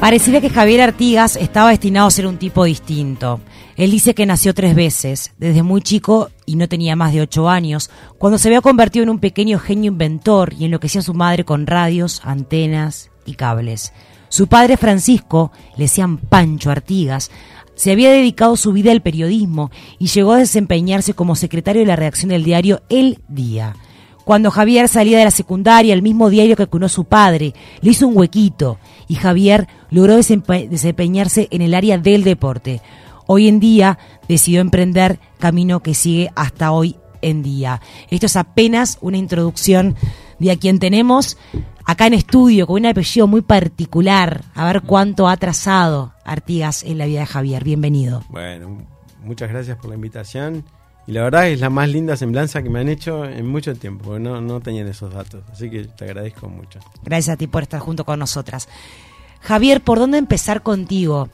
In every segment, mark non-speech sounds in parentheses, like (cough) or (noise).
Pareciera que Javier Artigas estaba destinado a ser un tipo distinto. Él dice que nació tres veces, desde muy chico y no tenía más de ocho años, cuando se había convertido en un pequeño genio inventor y enloquecía a su madre con radios, antenas y cables. Su padre Francisco, le decían Pancho Artigas, se había dedicado su vida al periodismo y llegó a desempeñarse como secretario de la redacción del diario El Día. Cuando Javier salía de la secundaria, el mismo diario que cunó su padre, le hizo un huequito y Javier logró desempeñarse en el área del deporte. Hoy en día decidió emprender camino que sigue hasta hoy en día. Esto es apenas una introducción de a quien tenemos acá en estudio con un apellido muy particular. A ver cuánto ha trazado Artigas en la vida de Javier. Bienvenido. Bueno, muchas gracias por la invitación. Y la verdad es la más linda semblanza que me han hecho en mucho tiempo, porque no, no tenían esos datos. Así que te agradezco mucho. Gracias a ti por estar junto con nosotras. Javier, ¿por dónde empezar contigo?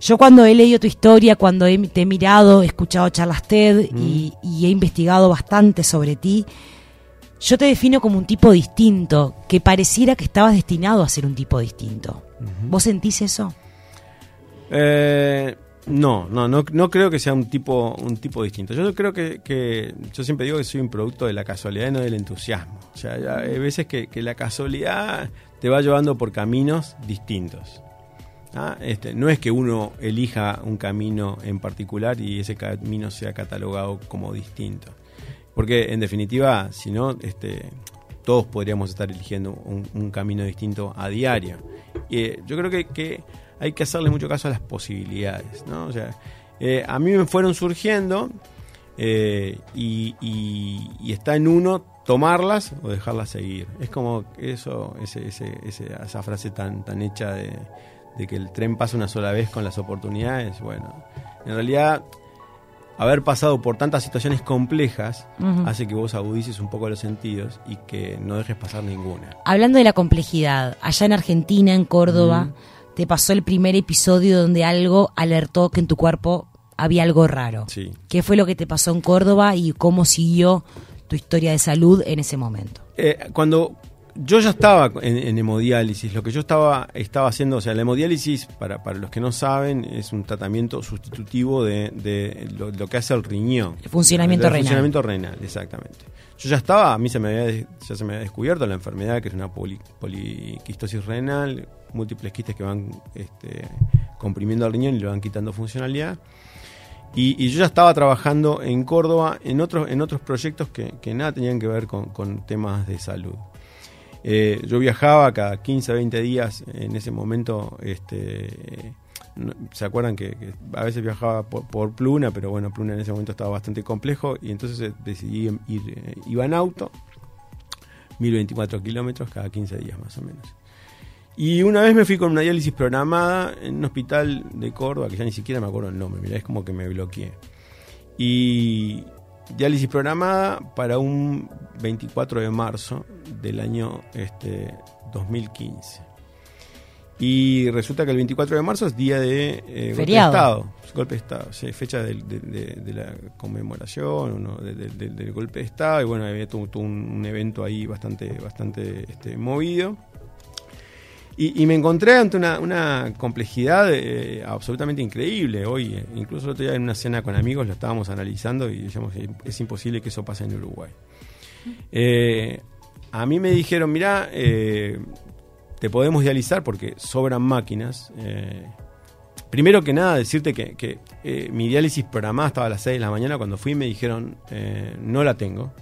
Yo cuando he leído tu historia, cuando te he mirado, he escuchado charlas TED y, he investigado bastante sobre ti, yo te defino como un tipo distinto, que pareciera que estabas destinado a ser un tipo distinto. ¿Vos sentís eso? Eh, no, no, no, no creo que sea un tipo, un tipo distinto. Yo creo que, yo siempre digo que soy un producto de la casualidad y no del entusiasmo. O sea, hay veces que, la casualidad te va llevando por caminos distintos. ¿ah? Este, no es que uno elija un camino en particular y ese camino sea catalogado como distinto. Porque en definitiva, si no, este, todos podríamos estar eligiendo un, camino distinto a diario. Eh, yo creo que, que hay que hacerle mucho caso a las posibilidades, ¿no? O sea, eh, a mí me fueron surgiendo eh, y, está en uno tomarlas o dejarlas seguir. Es como eso, ese, esa frase tan, tan hecha de, que el tren pasa una sola vez con las oportunidades. Bueno, en realidad haber pasado por tantas situaciones complejas hace que vos agudices un poco los sentidos y que no dejes pasar ninguna. Hablando de la complejidad, allá en Argentina, en Córdoba, te pasó el primer episodio donde algo alertó que en tu cuerpo había algo raro. Sí. ¿Qué fue lo que te pasó en Córdoba y cómo siguió tu historia de salud en ese momento? Eh, cuando yo ya estaba en, hemodiálisis, lo que yo estaba, estaba haciendo, o sea, la hemodiálisis, para, para los que no saben, es un tratamiento sustitutivo de, lo, que hace el riñón. El funcionamiento renal. El funcionamiento renal, exactamente. Yo ya estaba, a mí se me había, ya se me había descubierto la enfermedad, que es una poliquistosis renal, múltiples quistes que van este, comprimiendo al riñón y le van quitando funcionalidad. Y, yo ya estaba trabajando en Córdoba en otros, en otros proyectos que, nada tenían que ver con, temas de salud. Eh, yo viajaba cada 15, 20 días en ese momento. Este, ¿Se acuerdan que, a veces viajaba por, Pluna? Pero bueno, Pluna en ese momento estaba bastante complejo y entonces eh, decidí ir, eh, iba en auto, 1024 kilómetros cada 15 días más o menos. Y una vez me fui con una diálisis programada en un hospital de Córdoba, que ya ni siquiera me acuerdo el nombre, mirá, es como que me bloqueé. Y diálisis programada para un 24 de marzo del año este, 2015. Y resulta que el 24 de marzo es día de eh, golpe de Estado. Golpe de Estado, fecha de, la conmemoración del golpe de Estado. Y bueno, había todo, un, evento ahí bastante, bastante este, movido. Y, me encontré ante una, complejidad eh, absolutamente increíble. Hoy, eh, incluso el otro día en una cena con amigos lo estábamos analizando y decíamos, es imposible que eso pase en Uruguay. Eh, a mí me dijeron, mira, te podemos dializar porque sobran máquinas. primero que nada, decirte que, mi diálisis programada estaba a las 6 de la mañana. Cuando fui me dijeron, no la tengo.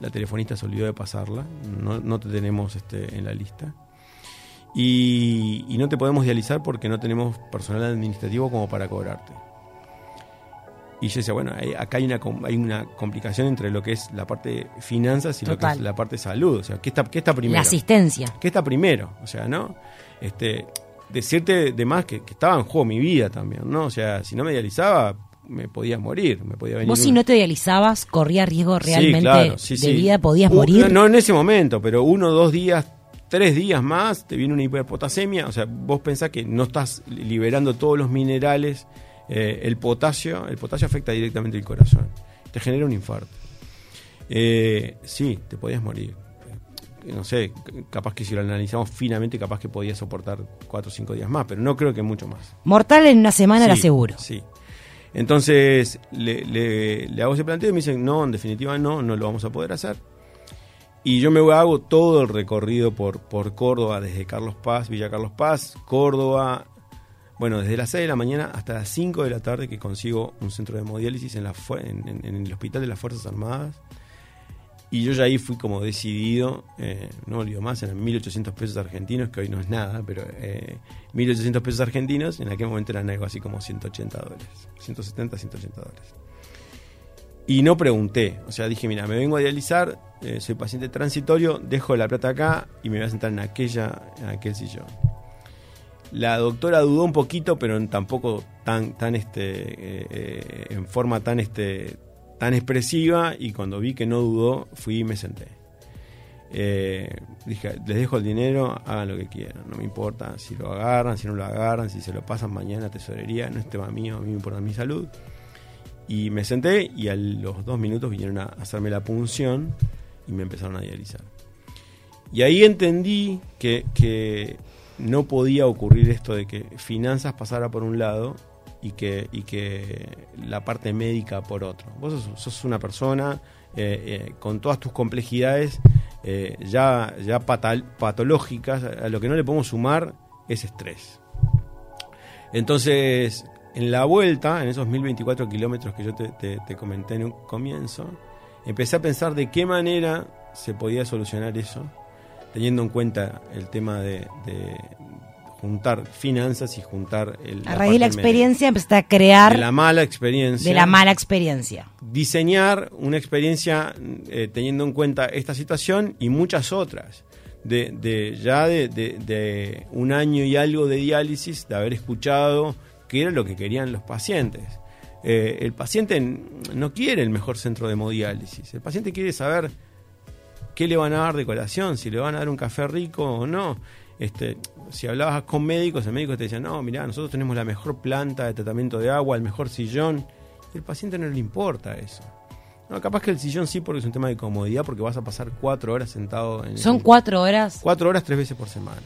La telefonista se olvidó de pasarla. No, no te tenemos este, en la lista. Y, no te podemos dializar porque no tenemos personal administrativo como para cobrarte. Y yo decía, bueno, acá hay una, hay una complicación entre lo que es la parte de finanzas y lo que es la parte de salud. O sea, ¿qué está, qué está primero? La asistencia. ¿Qué está primero? O sea, ¿no? Este, decirte de más que, estaba en juego mi vida también, ¿no? O sea, si no me dializaba, me podía morir, me podía venir. ¿Vos si no te dializabas, corría riesgo realmente de vida, podías morir? No, no, en ese momento, pero uno o dos días tres días más te viene una hiperpotasemia, o sea, vos pensás que no estás liberando todos los minerales, eh, el potasio, el potasio afecta directamente el corazón, te genera un infarto. Eh, sí, te podías morir. no sé, capaz que si lo analizamos finamente, capaz que podía soportar cuatro o cinco días más, pero no creo que mucho más. Mortal en una semana era seguro. Sí. Entonces le, le, hago ese planteo y me dicen, no, en definitiva no, no lo vamos a poder hacer. Y yo me hago todo el recorrido por, por Córdoba, desde Carlos Paz, Villa Carlos Paz, Córdoba, bueno, desde las 6 de la mañana hasta las 5 de la tarde que consigo un centro de hemodiálisis en, la, el Hospital de las Fuerzas Armadas. Y yo ya ahí fui como decidido, eh, no olvido más, eran 1.800 pesos argentinos, que hoy no es nada, pero eh, 1.800 pesos argentinos, en aquel momento eran algo así como 180 dólares, 170, 180 dólares. Y no pregunté, o sea, dije, mira, me vengo a dializar, eh, soy paciente transitorio, dejo la plata acá y me voy a sentar en, aquella, aquel sillón. La doctora dudó un poquito, pero tampoco tan, tan este, eh, en forma tan, este, tan expresiva. Y cuando vi que no dudó, fui y me senté. Eh, dije, les dejo el dinero, hagan lo que quieran, no me importa si lo agarran, si no lo agarran, si se lo pasan mañana a tesorería, no es tema mío, a mí me importa mi salud. Y me senté y a los dos minutos vinieron a hacerme la punción y me empezaron a dializar. Y ahí entendí que, que no podía ocurrir esto de que finanzas pasara por un lado y que, y que la parte médica por otro. Vos sos, una persona eh, eh, con todas tus complejidades eh, ya, ya patológicas, a lo que no le podemos sumar es estrés. Entonces, en la vuelta, en esos 1024 kilómetros que yo te, te comenté en un comienzo, empecé a pensar de qué manera se podía solucionar eso teniendo en cuenta el tema de, juntar finanzas y juntar el... A raíz de la experiencia empezaste a crear... De la mala experiencia. De la mala experiencia. Diseñar una experiencia eh, teniendo en cuenta esta situación y muchas otras. De, de ya de, de, un año y algo de diálisis, de haber escuchado qué era lo que querían los pacientes. Eh, el paciente no quiere el mejor centro de hemodiálisis, el paciente quiere saber qué le van a dar de colación, si le van a dar un café rico o no. Este, si hablabas con médicos, el médico te decía, no, mira, nosotros tenemos la mejor planta de tratamiento de agua, el mejor sillón. Y al paciente no le importa eso. No, capaz que el sillón sí porque es un tema de comodidad, porque vas a pasar cuatro horas sentado en... ¿Son cuatro horas? Cuatro horas tres veces por semana.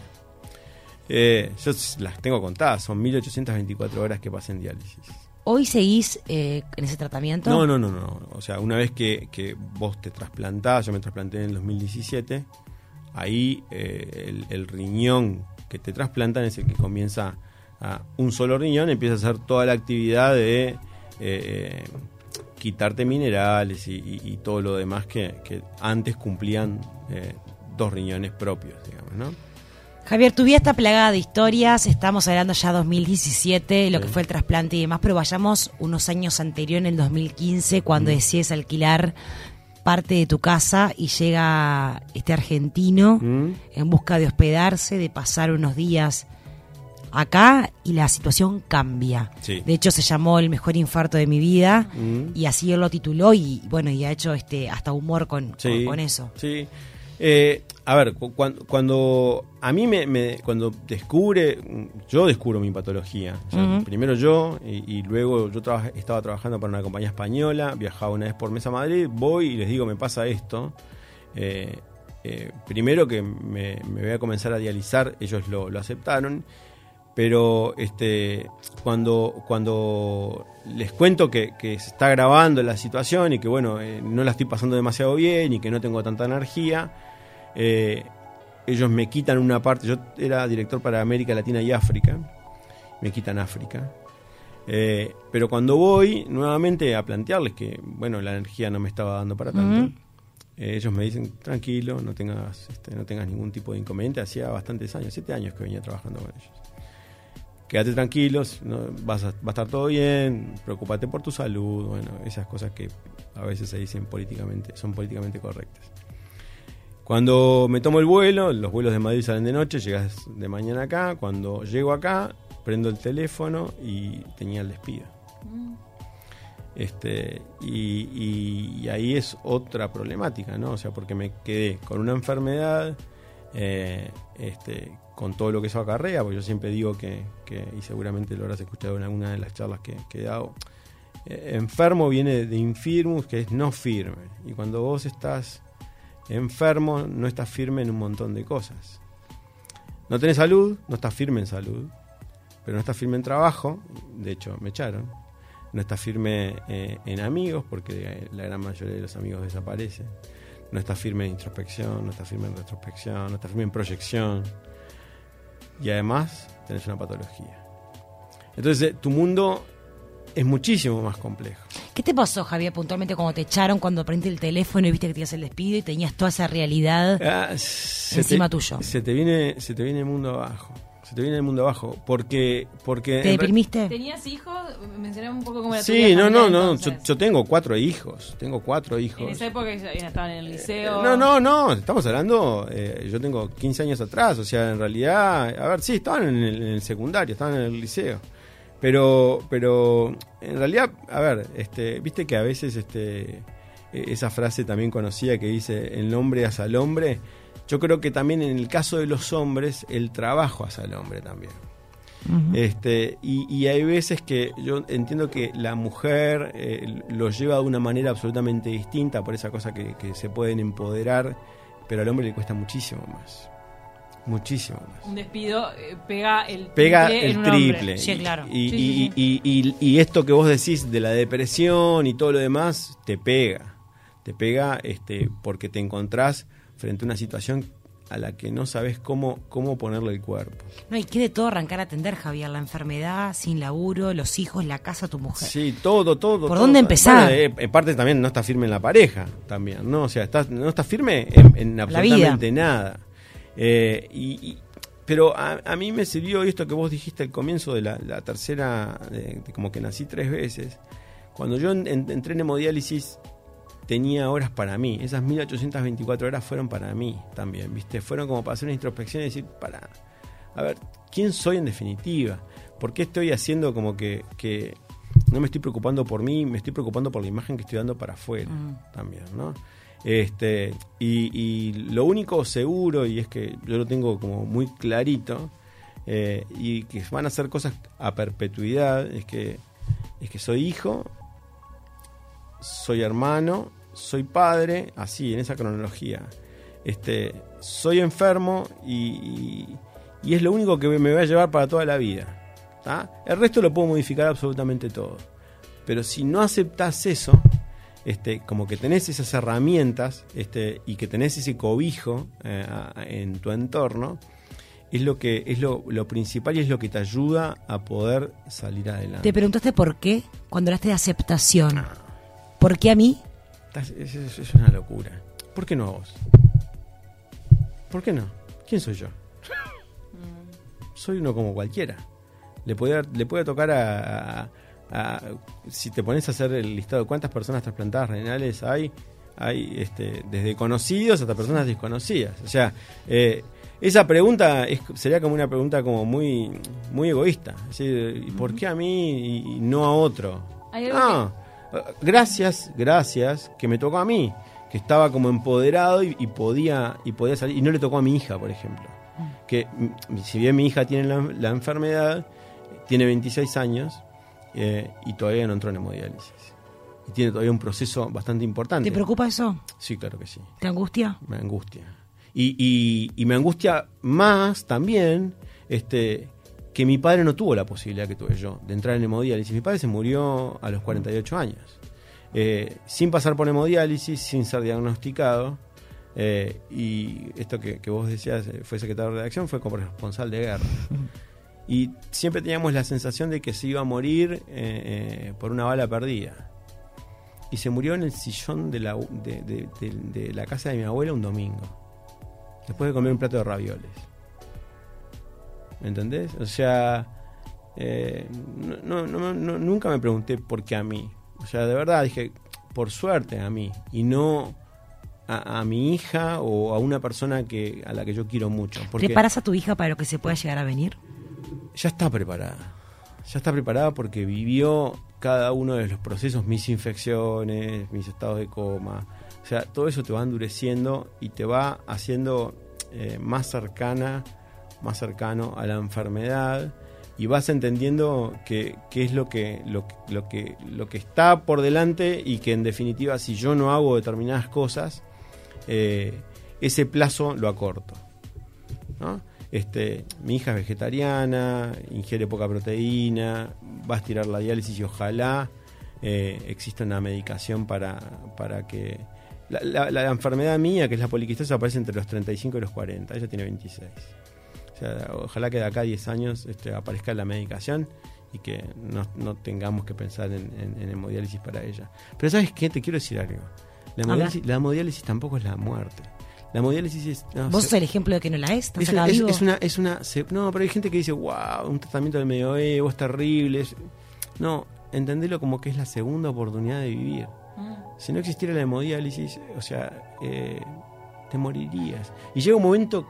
Eh, yo las tengo contadas, son 1824 horas que pasé en diálisis. ¿Hoy seguís eh, en ese tratamiento? No, no, no, no. O sea, una vez que, vos te trasplantás, yo me trasplanté en el 2017, ahí eh, el, riñón que te trasplantan es el que comienza a un solo riñón, empieza a hacer toda la actividad de eh, quitarte minerales y, todo lo demás que, que antes cumplían dos riñones propios, digamos, ¿no? Javier, tu vida está plagada de historias, estamos hablando ya 2017, lo que fue el trasplante y demás, pero vayamos unos años anterior, en el 2015, cuando mm. decides alquilar parte de tu casa y llega este argentino mm. en busca de hospedarse, de pasar unos días acá y la situación cambia. De hecho se llamó el mejor infarto de mi vida mm. y así él lo tituló y bueno, y ha hecho este hasta humor con, con eso. Sí. Eh, a ver, cuando, a mí me, cuando descubre, yo descubro mi patología. Primero yo y, luego yo estaba trabajando para una compañía española, viajaba una vez por mes a Madrid, voy y les digo me pasa esto. Eh, eh, primero que me, voy a comenzar a dializar, ellos lo, aceptaron, pero este, cuando, cuando les cuento que, se está grabando la situación y que bueno, no la estoy pasando demasiado bien y que no tengo tanta energía, eh, ellos me quitan una parte, yo era director para América Latina y África, me quitan África. Eh, pero cuando voy nuevamente a plantearles que, bueno, la energía no me estaba dando para tanto, eh, ellos me dicen, tranquilo, no tengas, este, no tengas ningún tipo de inconveniente. Hacía bastantes años, siete años que venía trabajando con ellos. Quédate tranquilos, no, vas a, va a estar todo bien, preocúpate por tu salud, bueno, esas cosas que a veces se dicen políticamente, son políticamente correctas. Cuando me tomo el vuelo, los vuelos de Madrid salen de noche, llegas de mañana acá. Cuando llego acá, prendo el teléfono y tenía el despido. Mm. Este, y, ahí es otra problemática, ¿no? O sea, porque me quedé con una enfermedad, eh, este, con todo lo que eso acarrea, porque yo siempre digo que, y seguramente lo habrás escuchado en alguna de las charlas que, he dado, eh, enfermo viene de infirmus, que es no firme. Y cuando vos estás enfermo, no estás firme en un montón de cosas. No tenés salud, no estás firme en salud, pero no estás firme en trabajo, de hecho me echaron. No estás firme eh, en amigos, porque la gran mayoría de los amigos desaparecen. No estás firme en introspección, no estás firme en retrospección, no estás firme en proyección. Y además tenés una patología. Entonces, tu mundo es muchísimo más complejo. ¿Qué te pasó, Javier, puntualmente cuando te echaron, cuando prendiste el teléfono y viste que tenías el despido y tenías toda esa realidad Ah, encima te, tuyo? Se te viene, se te viene el mundo abajo. Se te viene el mundo abajo. Porque, porque ¿Te deprimiste? ¿Tenías hijos? Mencioname un poco cómo era tu Sí, no, no, no. Yo, yo tengo cuatro hijos. Tengo cuatro hijos. En esa época ya ya estaban en el Eh, liceo. No, no, no, estamos hablando, eh, yo tengo 15 años atrás, o sea, en realidad, a ver, sí, estaban en el, en el secundario, estaban en el liceo, pero, pero, en realidad, a ver, este, viste que a veces, este, eh, esa frase también conocida que dice, el hombre hace al hombre, yo creo que también en el caso de los hombres, el trabajo hace al hombre también. Este, y, y hay veces que yo entiendo que la mujer eh, lo lleva de una manera absolutamente distinta por esa cosa que, que se pueden empoderar, pero al hombre le cuesta muchísimo más. Muchísimo más. Un despido eh, pega el Pega triple en el triple. Sí, claro. Y, Sí, y- sí, sí. y- y- y esto que vos decís de la depresión y todo lo demás, te pega. Te pega este, porque te encontrás frente a una situación a la que no sabes cómo, cómo ponerle el cuerpo. No, y qué de todo arrancar a atender, Javier. La enfermedad, sin laburo, los hijos, la casa, tu mujer. Sí, todo, todo. ¿Por todo. dónde empezar? Bueno, eh, en parte también no está firme en la pareja, también, ¿no? O sea, estás, no está firme en, en absolutamente nada. Eh, y, y- pero a, a mí me sirvió esto que vos dijiste al comienzo de la, la tercera, de, de como que nací tres veces. Cuando yo en- en- entré en hemodiálisis tenía horas para mí. Esas 1824 horas fueron para mí también, ¿viste? Fueron como para hacer una introspección y decir, para, a ver, ¿quién soy en definitiva? ¿Por qué estoy haciendo como que, que no me estoy preocupando por mí, me estoy preocupando por la imagen que estoy dando para afuera Mm. también, ¿no? Este, y, lo único seguro, y es que yo lo tengo como muy clarito, eh, y que van a ser cosas a perpetuidad, es que, es que soy hijo, soy hermano, soy padre, así, en esa cronología. Este, soy enfermo y, y- es lo único que me va a llevar para toda la vida. El resto lo puedo modificar absolutamente todo. Pero si no aceptas eso, este, como que tenés esas herramientas este, y que tenés ese cobijo eh, en tu entorno, es lo que es lo, lo principal y es lo que te ayuda a poder salir adelante. ¿Te preguntaste por qué cuando hablaste de aceptación? ¿Por qué a mí? Es, es- es una locura. ¿Por qué no a vos? ¿Por qué no? ¿Quién soy yo? (laughs) Soy uno como cualquiera. Le puede, le puede tocar a, a- a- Si te pones a hacer el listado de cuántas personas trasplantadas renales hay, hay este, desde conocidos hasta personas desconocidas. O sea, eh, esa pregunta es- sería como una pregunta como muy, muy egoísta. Es decir, ¿y ¿Por qué a mí y, no a otro? Algo Ah, gracias, gracias, que me tocó a mí, que estaba como empoderado y, y podía y podía salir y no le tocó a mi hija, por ejemplo. Que mm, si bien mi hija tiene la, la enfermedad, tiene 26 años eh, y todavía no entró en hemodiálisis. Y tiene todavía un proceso bastante importante. ¿Te preocupa eso? Sí, claro que sí. ¿Te angustia? Me angustia. Y, y- y me angustia más también este, que mi padre no tuvo la posibilidad que tuve yo de entrar en hemodiálisis. Mi padre se murió a los 48 años. Eh, sin pasar por hemodiálisis, sin ser diagnosticado. eh, y esto que, que vos decías, eh, fue secretario de redacción, fue como responsable de guerra. (laughs) Y siempre teníamos la sensación de que se iba a morir eh, eh, por una bala perdida. Y se murió en el sillón de la, de, de- de- de la casa de mi abuela un domingo. Después de comer un plato de ravioles. ¿Me entendés? O sea, eh, no, no- no- no- nunca me pregunté por qué a mí. O sea, de verdad dije, por suerte a mí. Y no a, a mi hija o a una persona que a la que yo quiero mucho. Porque ¿Preparas a tu hija para lo que se pueda llegar a venir? Ya está preparada. Ya está preparada porque vivió cada uno de los procesos, mis infecciones, mis estados de coma. O sea, todo eso te va endureciendo y te va haciendo eh, más cercana, más cercano a la enfermedad y vas entendiendo que es lo que, lo, lo que, lo que está por delante y que en definitiva si yo no hago determinadas cosas, eh, ese plazo lo acorto. ¿no? Este, mi hija es vegetariana, ingiere poca proteína, va a estirar la diálisis y ojalá eh, exista una medicación para, para que... La, la- la enfermedad mía, que es la poliquistosis, aparece entre los 35 y los 40, ella tiene 26. O sea, ojalá que de acá a 10 años este, aparezca la medicación y que no, no tengamos que pensar en, en- en hemodiálisis para ella. Pero ¿sabes qué? Te quiero decir algo. La hemodiálisis, la hemodiálisis tampoco es la muerte. La hemodiálisis es... no, Vos sos el ejemplo de que no la es. ¿Estás es, acá es- vivo? es una, es una, se- no, pero hay gente que dice, wow, un tratamiento del medioevo es terrible. es-". No, entendelo como que es la segunda oportunidad de vivir. Mm. Si no existiera la hemodiálisis, o sea, eh, te morirías. Y llega un momento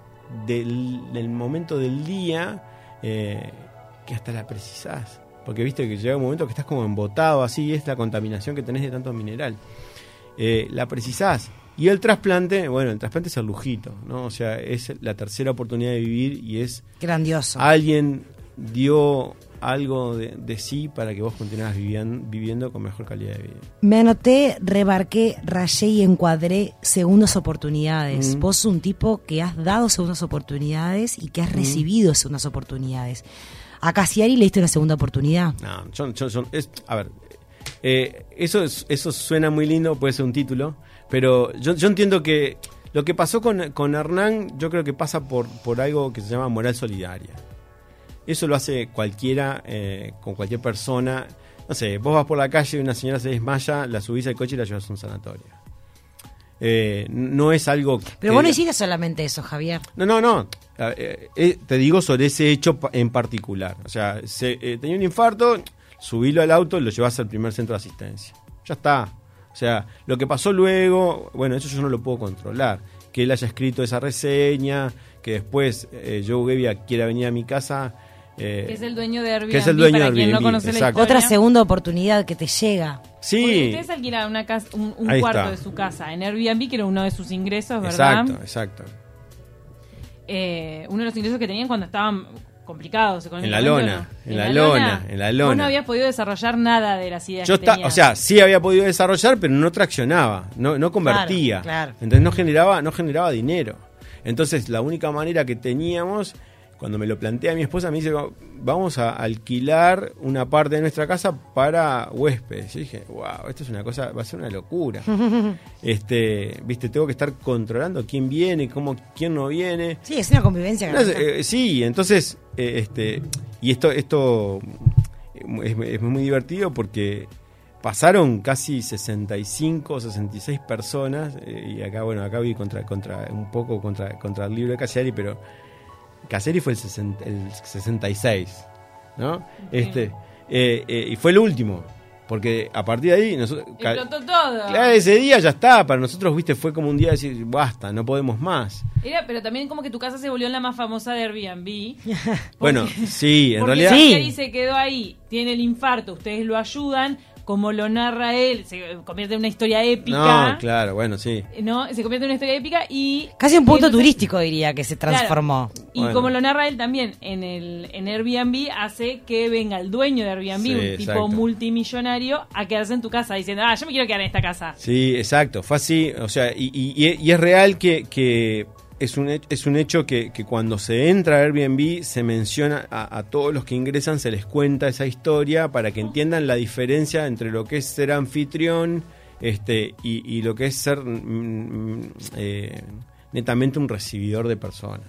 del, del momento del día eh, que hasta la precisás. Porque viste que llega un momento que estás como embotado así, y es la contaminación que tenés de tanto mineral. Eh, la precisás. Y el trasplante, bueno, el trasplante es el lujito, ¿no? O sea, es la tercera oportunidad de vivir y es Grandioso. alguien dio algo de, de sí para que vos continuaras viviendo, viviendo con mejor calidad de vida. Me anoté, rebarqué, rayé y encuadré segundas oportunidades. Mm. Vos sos un tipo que has dado segundas oportunidades y que has recibido segundas oportunidades. A Casiari le diste una segunda oportunidad. No, es- a ver, eh, eso, es- eso suena muy lindo, puede ser un título, pero yo, yo entiendo que lo que pasó con, con Hernán, yo creo que pasa por, por algo que se llama moral solidaria. Eso lo hace cualquiera, eh, con cualquier persona. No sé, vos vas por la calle y una señora se desmaya, la subís al coche y la llevas a un sanatorio. Eh, no es algo Pero que- vos no hiciste solamente eso, Javier. no, no, no. Eh, eh, te digo sobre ese hecho en particular. O sea, se, tenía un infarto, subilo al auto y lo llevas al primer centro de asistencia. Ya está. O sea, lo que pasó luego, bueno, eso yo no lo puedo controlar. Que él haya escrito esa reseña, que después eh, Joe Gebbia quiera venir a mi casa. eh, Que es el dueño de Airbnb. que es el dueño para de quien no Airbnb, exacto. Otra segunda oportunidad que te llega. Porque sí, Ustedes alquilaron una casa, un, un cuarto está. de su casa en Airbnb, que era uno de sus ingresos, ¿verdad? exacto, exacto. Eh, uno de los ingresos que tenían cuando estaban complicados En la lona, en la lona, en la Vos lona. no habías podido desarrollar nada de las ideas Yo que tenías. o sea, sí había podido desarrollar, pero no traccionaba, no, no convertía. Claro, claro. Entonces no generaba, no generaba dinero. Entonces la única manera que teníamos, cuando me lo plantea mi esposa, me dice, vamos a alquilar una parte de nuestra casa para huéspedes. Yo dije, wow, esto es una cosa, va a ser una locura. (laughs) este, viste, tengo que estar controlando quién viene, cómo, quién no viene. Sí, es una convivencia. No, eh, sí, entonces, eh, este, y esto, esto es, es muy divertido porque pasaron casi 65, 66 personas, eh, y acá, bueno, acá vi contra, contra, un poco contra, contra el libro de Cassiari, pero Cassiari fue el, 60 el 66, ¿no? Este, eh, eh, y fue el último, porque a partir de ahí nosotros... Explotó todo. Claro, ese día ya está, para nosotros, viste, fue como un día de decir, basta, no podemos más. Era, pero también como que tu casa se volvió la más famosa de Airbnb. Bueno, sí, en Porque realidad... Sí. Se quedó ahí, tiene el infarto, ustedes lo ayudan, como lo narra él, se convierte en una historia épica. No, claro, bueno, sí. ¿no? Se convierte en una historia épica y... Casi un punto entonces- turístico, diría, que se transformó. Claro, y Bueno. como lo narra él también en el en Airbnb, hace que venga el dueño de Airbnb, Sí, un tipo multimillonario, a quedarse en tu casa diciendo, ah, yo me quiero quedar en esta casa. Sí, exacto, fue así, o sea, y- y es real que, que es, un, he- es un hecho que, que cuando se entra a Airbnb se menciona a, a todos los que ingresan, se les cuenta esa historia para que entiendan la diferencia entre lo que es ser anfitrión este, y, y lo que es ser mm, mm, eh, netamente un recibidor de personas.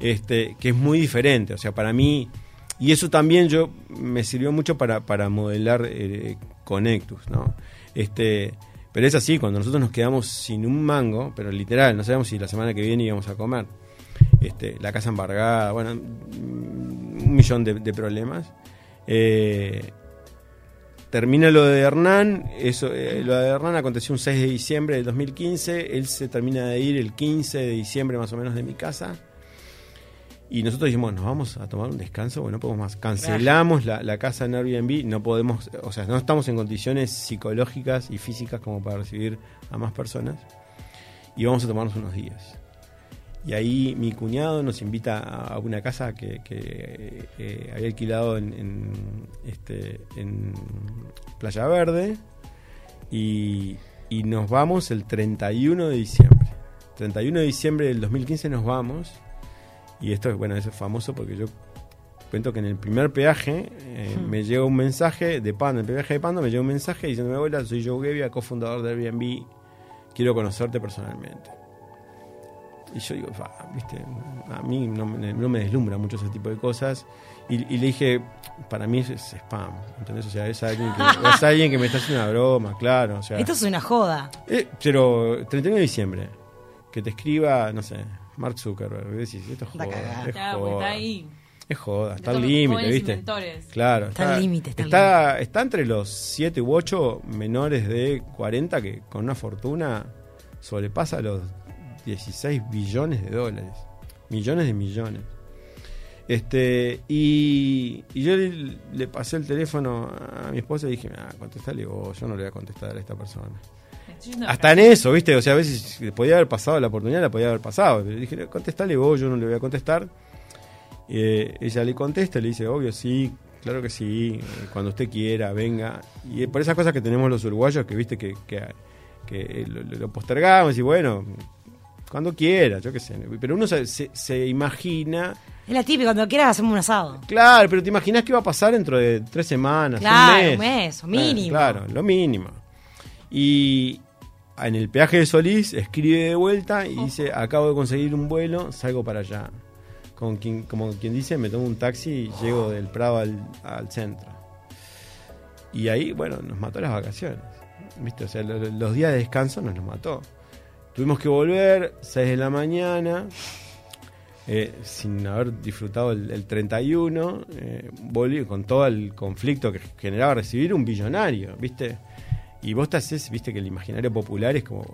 este, que es muy diferente. O sea, para mí, y eso también yo me sirvió mucho para, para modelar eh, Connectus, ¿no? Este, pero es así, cuando nosotros nos quedamos sin un mango, pero literal, no sabemos si la semana que viene íbamos a comer. Este, la casa embargada, bueno, un millón de, de problemas. Eh, termina lo de Hernán, eso, eh, lo de Hernán aconteció un 6 de diciembre del 2015, él se termina de ir el 15 de diciembre más o menos de mi casa. Y nosotros dijimos, nos vamos a tomar un descanso, bueno, no podemos más. Cancelamos la, la casa en Airbnb, no podemos, o sea, no estamos en condiciones psicológicas y físicas como para recibir a más personas. Y vamos a tomarnos unos días. Y ahí mi cuñado nos invita a una casa que, que, eh, había alquilado en, en, este, en Playa Verde. Y, y nos vamos el 31 de diciembre. 31 de diciembre del 2015 nos vamos. Y esto es, bueno, eso es famoso porque yo cuento que en el primer peaje eh, Hmm. me llega un mensaje de Pando, en el peaje de Pando me llega un mensaje diciendo, abuela, soy Joe Gevia, cofundador de Airbnb, quiero conocerte personalmente. Y yo digo, "Fa, viste, a mí no, me- no me deslumbra mucho ese tipo de cosas. Y, y le dije, para mí es, es spam, ¿entendés? O sea, es alguien, que, (laughs) es alguien que me está haciendo una broma, claro. O sea, Esto es una joda. eh, pero 31 de diciembre, que te escriba, no sé, Mark Zuckerberg, y decís, esto es joda, cagada. es Claro, porque joda, está ahí. es joda, está al límite, ¿viste? Claro, Está al límite, está está, está entre los 7 u 8 menores de 40 que con una fortuna sobrepasa los 16 billones de dólares. Millones de millones. Este, y, y yo le, le pasé el teléfono a mi esposa y dije, ah, contestale vos, yo no le voy a contestar a esta persona. Hasta en eso, ¿viste? O sea, a veces podía haber pasado la oportunidad, la podía haber pasado. Pero dije, contestale vos, yo no le voy a contestar. Eh, ella le contesta, le dice, obvio, sí, claro que sí, eh, cuando usted quiera, venga. Y por esas cosas que tenemos los uruguayos, que viste que, que, que lo, lo postergamos y bueno, cuando quiera, yo qué sé. Pero uno se, se, se imagina, Es la típica, cuando quieras hacemos un asado. claro, pero te imaginas qué va a pasar dentro de tres semanas, Claro, un mes. un mes, mínimo. claro, lo mínimo. Y en el peaje de Solís escribe de vuelta y dice, acabo de conseguir un vuelo, salgo para allá. Con quien, como quien dice, me tomo un taxi y llego del Prado al, al centro. Y ahí, bueno, nos mató las vacaciones. ¿Viste? O sea, lo- lo- los días de descanso nos los mató. Tuvimos que volver, 6 de la mañana, eh, sin haber disfrutado el, el 31, eh, volví con todo el conflicto que generaba recibir un billonario, ¿viste? Y vos te haces, viste, que el imaginario popular es como,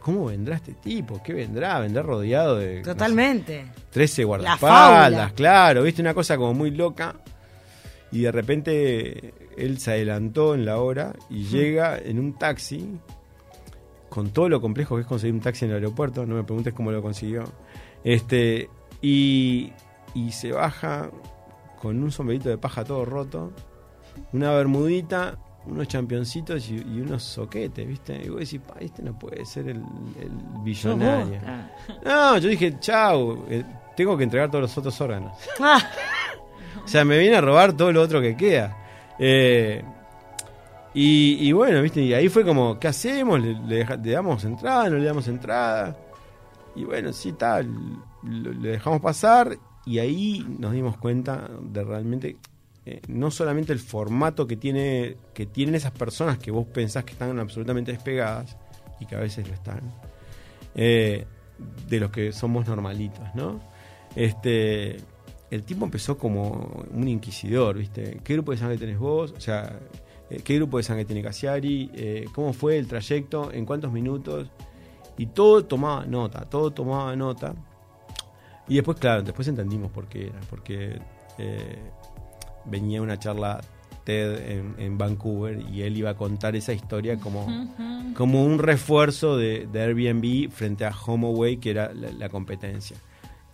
¿cómo vendrá este tipo? ¿Qué vendrá? ¿Vendrá rodeado de no sé, Totalmente. 13 fábula. guardaespaldas? Claro, viste, una cosa como muy loca. Y de repente él se adelantó en la hora y llega en un taxi, con todo lo complejo que es conseguir un taxi en el aeropuerto, no me preguntes cómo lo consiguió. Este, y, y se baja con un sombrerito de paja todo roto, una bermudita, unos championcitos y, y unos soquetes, ¿viste? Y vos decís, pa, este no puede ser el, el billonario. No, yo dije, chau, eh, tengo que entregar todos los otros órganos. (laughs) O sea, me viene a robar todo lo otro que queda. Eh, y, y bueno, ¿viste? Y ahí fue como, ¿qué hacemos? ¿Le, le deja- le damos entrada? ¿No le damos entrada? Y bueno, sí, tal. Le dejamos pasar y ahí nos dimos cuenta de realmente, eh, no solamente el formato que, tiene, que tienen esas personas que vos pensás que están absolutamente despegadas y que a veces lo están, eh, de los que somos normalitos, ¿no? Este, el tipo empezó como un inquisidor, ¿viste? ¿Qué grupo de sangre tenés vos? O sea, eh, ¿qué grupo de sangre tiene Casiari? Eh, ¿Cómo fue el trayecto? ¿En cuántos minutos? Y todo tomaba nota, todo tomaba nota. Y después, claro, después entendimos por qué era, porque venía una charla TED en, en Vancouver y él iba a contar esa historia como, como un refuerzo de, de Airbnb frente a HomeAway, que era la, la competencia.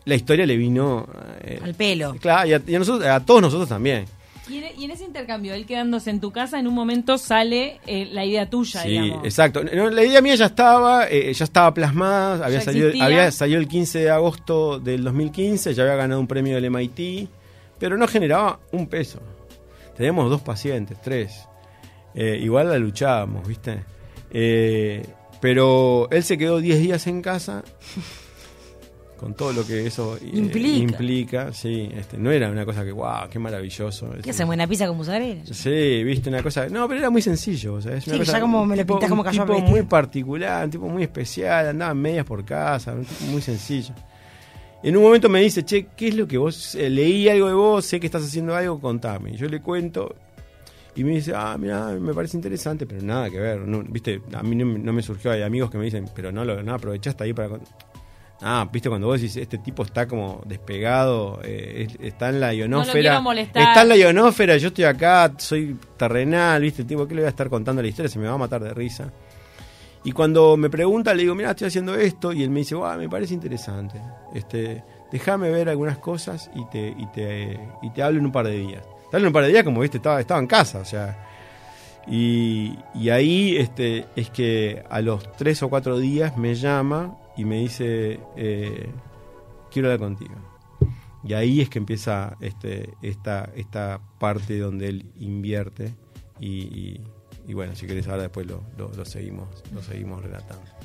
La historia le vino... eh, al pelo. Claro, y a, y a nosotros, a todos nosotros también. Y en, y en ese intercambio, él quedándose en tu casa, en un momento sale eh, la idea tuya, Sí, digamos. exacto. No, la idea mía ya estaba, eh, ya estaba plasmada, había Ya salido, existía. había salido el 15 de agosto del 2015, ya había ganado un premio del MIT, pero no generaba un peso. Teníamos dos pacientes, tres. Eh, igual la luchábamos, ¿viste? Eh, pero él se quedó 10 días en casa (laughs) con todo lo que eso eh, Implica. implica, sí, este, no era una cosa que, wow, qué maravilloso. ¿Qué Este, hacen? ¿Buena pizza con mozzarella? Sí, viste una cosa. No, pero era muy sencillo. O sea, es una Sí, cosa, ya como me lo un tipo- pintás como un cayó tipo vestido. muy particular, un tipo muy especial, andaba en medias por casa, un tipo muy sencillo. En un momento me dice, che, ¿qué es lo que vos eh, leí algo de vos? Sé que estás haciendo algo, contame. Y yo le cuento y me dice, ah, mira, me parece interesante, pero nada que ver. No, viste, a mí no, me- no me surgió, hay amigos que me dicen, pero no lo no aprovechaste ahí para. con-". Ah, viste, cuando vos decís, este tipo está como despegado, eh, es- está en la ionósfera. quiero molestar. Está en la ionósfera, yo estoy acá, soy terrenal, viste, el tipo, ¿qué le voy a estar contando la historia? Se me va a matar de risa. Y cuando me pregunta, le digo, mira, estoy haciendo esto, y él me dice, "Guau, me parece interesante. Este, déjame ver algunas cosas y te, y te, y te hablo en un par de días. Te hablo en un par de días como viste, estaba, en casa, o sea. Y, y ahí este, es que a los tres o cuatro días me llama y me dice, eh, quiero hablar contigo. Y ahí es que empieza este, esta, esta parte donde él invierte y, bueno, si querés ahora después lo- lo seguimos, lo seguimos relatando.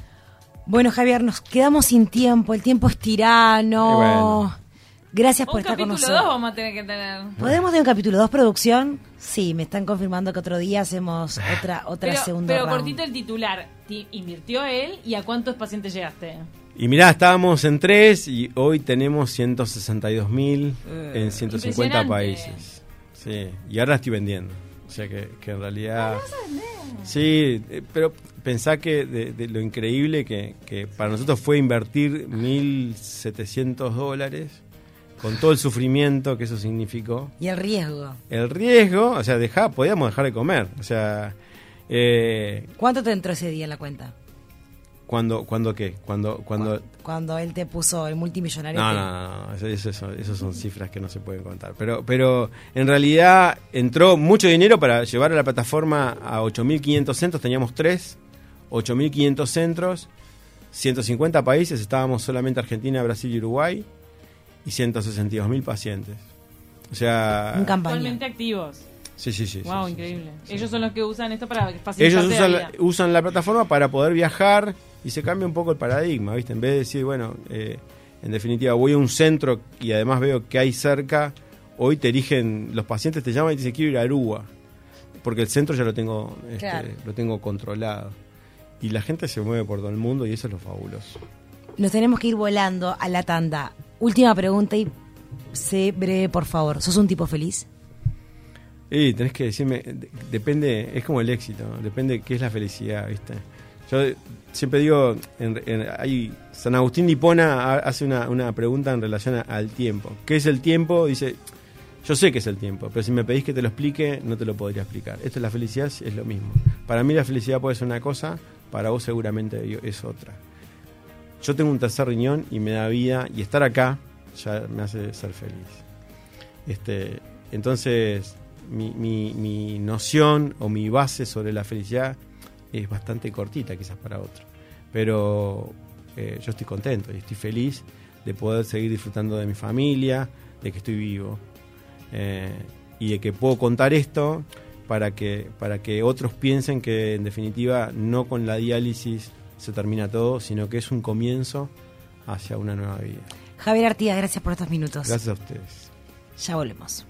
Bueno, Javier, nos quedamos sin tiempo. El tiempo es tirano. Bueno. Gracias por Un estar con capítulo nosotros. 2 vamos a tener que tener. ¿Podemos tener un capítulo 2, producción? Sí, me están confirmando que otro día hacemos otra otra Pero, segunda pero round. cortito el titular. Ti- ¿Invirtió él y a cuántos pacientes llegaste? Y mirá, estábamos en tres y hoy tenemos 162 mil en 150 Impresionante. países. Sí, y ahora estoy vendiendo. O sea que, que en realidad... Sí, eh, pero pensá que de, de lo increíble que, que para nosotros fue invertir 1.700 dólares con todo el sufrimiento que eso significó. Y el riesgo. El riesgo, o sea, deja, podíamos dejar de comer. O sea, eh, ¿Cuánto te entró ese día en la cuenta? cuando, cuando qué? Cuando, cuando, Cuando él te puso el multimillonario. No, no, no, eso, eso son, eso son cifras que no se pueden contar. Pero, pero en realidad entró mucho dinero para llevar a la plataforma a 8.500 centros, teníamos tres, 8.500 centros, 150 países, estábamos solamente Argentina, Brasil y Uruguay, y 162.000 pacientes. O sea... En campaña. Actualmente activos. Sí, sí, sí. wow, sí, increíble. sí, sí. Ellos son los que usan esto para facilitar Ellos la usan vida. la, usan la plataforma para poder viajar y se cambia un poco el paradigma, ¿viste? En vez de decir, bueno, eh, en definitiva voy a un centro y además veo que hay cerca, hoy te erigen, los pacientes te llaman y te dicen quiero ir a Aruba, porque el centro ya lo tengo, este, Claro. lo tengo controlado. Y la gente se mueve por todo el mundo y eso es lo fabuloso. Nos tenemos que ir volando a la tanda. Última pregunta y sé breve, por favor. ¿Sos un tipo feliz? Y tenés que decirme, de- depende, es como el éxito, depende de qué es la felicidad, ¿viste? Yo siempre digo, en, en- hay, San Agustín ha- hace una, una pregunta en relación a- al tiempo. ¿Qué es el tiempo? Dice, yo sé qué es el tiempo, pero si me pedís que te lo explique, no te lo podría explicar. Esto es la felicidad, es lo mismo. Para mí la felicidad puede ser una cosa, para vos seguramente es otra. Yo tengo un tercer riñón y me da vida, y estar acá ya me hace ser feliz. Este, entonces, mi, mi- mi noción o mi base sobre la felicidad es bastante cortita quizás para otro. Pero eh, yo estoy contento y estoy feliz de poder seguir disfrutando de mi familia, de que estoy vivo eh, y de que puedo contar esto para que, para que otros piensen que en definitiva no con la diálisis se termina todo, sino que es un comienzo hacia una nueva vida. Javier Artigas, gracias por estos minutos. Gracias a ustedes. Ya volvemos.